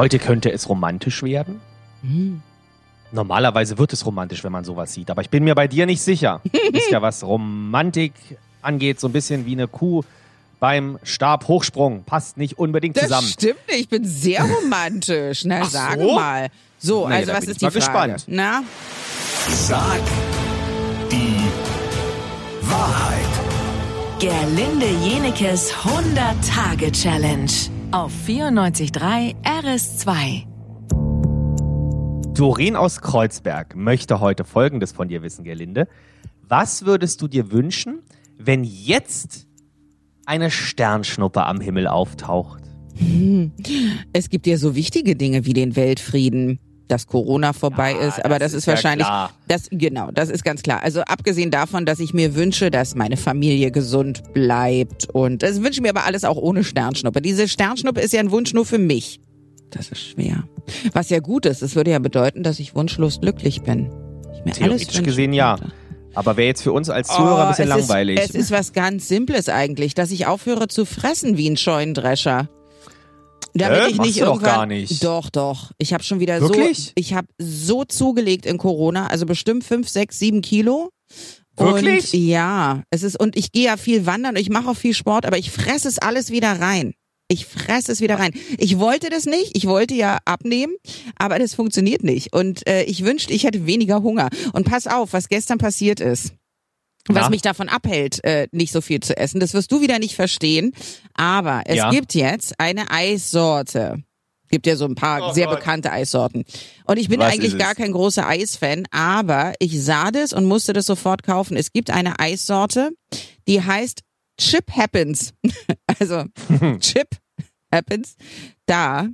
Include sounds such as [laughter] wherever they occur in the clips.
Heute könnte es romantisch werden. Hm. Normalerweise wird es romantisch, wenn man sowas sieht, aber ich bin mir bei dir nicht sicher. [laughs] Du bist ja, was Romantik angeht, so ein bisschen wie eine Kuh beim Stabhochsprung. Passt nicht unbedingt Das zusammen. stimmt nicht. Ich bin sehr romantisch. Na, Ach sage so? mal. So, Na ja, also was bin ist ich die mal Frage? gespannt. Na? Sag die Wahrheit. Gerlinde Jenekes 100-Tage-Challenge auf 94.3 RS2. Doreen aus Kreuzberg möchte heute Folgendes von dir wissen, Gerlinde. Was würdest du dir wünschen, wenn jetzt eine Sternschnuppe am Himmel auftaucht? Es gibt ja so wichtige Dinge wie den Weltfrieden, dass Corona vorbei Ja, ist, aber das das, ist ist ja wahrscheinlich, klar. das genau, das ist ganz klar. Also abgesehen davon, dass ich mir wünsche, dass meine Familie gesund bleibt und das wünsche ich mir aber alles auch ohne Sternschnuppe. Diese Sternschnuppe ist ja ein Wunsch nur für mich. Das ist schwer. Was ja gut ist, es würde ja bedeuten, dass ich wunschlos glücklich bin. Ich mir alles Theoretisch wünschen gesehen ja. könnte. Aber wäre jetzt für uns als Zuhörer ein bisschen Oh, es langweilig. Ist, es ist was ganz Simples eigentlich, dass ich aufhöre zu fressen wie ein Scheunendrescher. Damit Hä? ich nicht du doch irgendwann, gar nicht. Doch, doch. Ich habe schon wieder Wirklich? so, ich habe so zugelegt in Corona, also bestimmt fünf, sechs, sieben Kilo. Wirklich? Und ja, es ist und ich gehe ja viel wandern und ich mache auch viel Sport, aber ich fresse es alles wieder rein. Ich fresse es wieder rein. Ich wollte das nicht. Ich wollte ja abnehmen, aber das funktioniert nicht. Und äh, ich wünschte, ich hätte weniger Hunger. Und pass auf, was gestern passiert ist. Was Na? mich davon abhält, äh, nicht so viel zu essen. Das wirst du wieder nicht verstehen. Aber es Ja. gibt jetzt eine Eissorte. Gibt ja so ein paar Oh sehr Gott. bekannte Eissorten. Und ich bin Was eigentlich gar kein großer Eisfan, aber ich sah das und musste das sofort kaufen. Es gibt eine Eissorte, die heißt Chip Happens. [laughs] also [laughs] Chip Happens. Da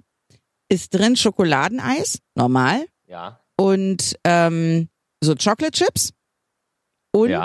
ist drin Schokoladeneis, normal, ja. und ähm, so Chocolate Chips und Ja.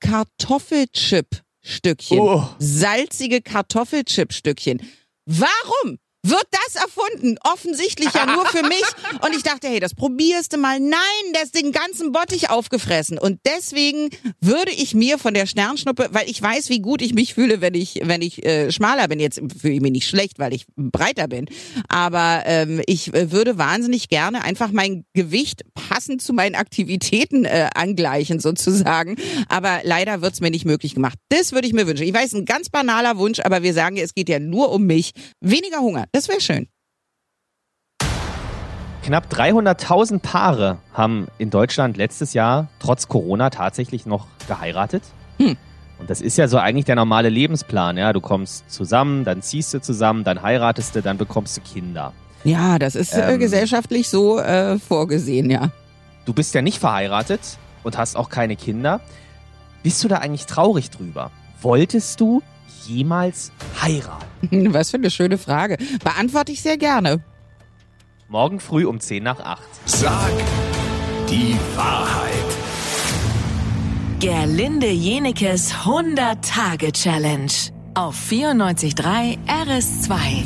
Kartoffelchip-Stückchen. Oh. Salzige Kartoffelchip-Stückchen. Warum? Wird das erfunden? Offensichtlich ja nur für mich. [laughs] Und ich dachte, hey, das probierst du mal. Nein, der ist den ganzen Bottich aufgefressen. Und deswegen würde ich mir von der Sternschnuppe, weil ich weiß, wie gut ich mich fühle, wenn ich, wenn ich äh, schmaler bin. Jetzt fühle ich mich nicht schlecht, weil ich breiter bin. Aber ähm, ich äh, würde wahnsinnig gerne einfach mein Gewicht passend zu meinen Aktivitäten äh, angleichen, sozusagen. Aber leider wird's mir nicht möglich gemacht. Das würde ich mir wünschen. Ich weiß, ein ganz banaler Wunsch, aber wir sagen ja, es geht ja nur um mich. Weniger Hunger, das wäre schön. Knapp 300.000 Paare haben in Deutschland letztes Jahr trotz Corona tatsächlich noch geheiratet. Hm. Und das ist ja so eigentlich der normale Lebensplan. Ja, du kommst zusammen, dann ziehst du zusammen, dann heiratest du, dann bekommst du Kinder. Ja, das ist äh, Ähm. gesellschaftlich so äh, vorgesehen, ja. Du bist ja nicht verheiratet und hast auch keine Kinder. Bist du da eigentlich traurig drüber? Wolltest du jemals heiraten? [laughs] Was für eine schöne Frage. Beantworte ich sehr gerne. Morgen früh um 10 nach 8. Sag die Wahrheit. Gerlinde Jenekes 100-Tage-Challenge auf 94.3 RS2.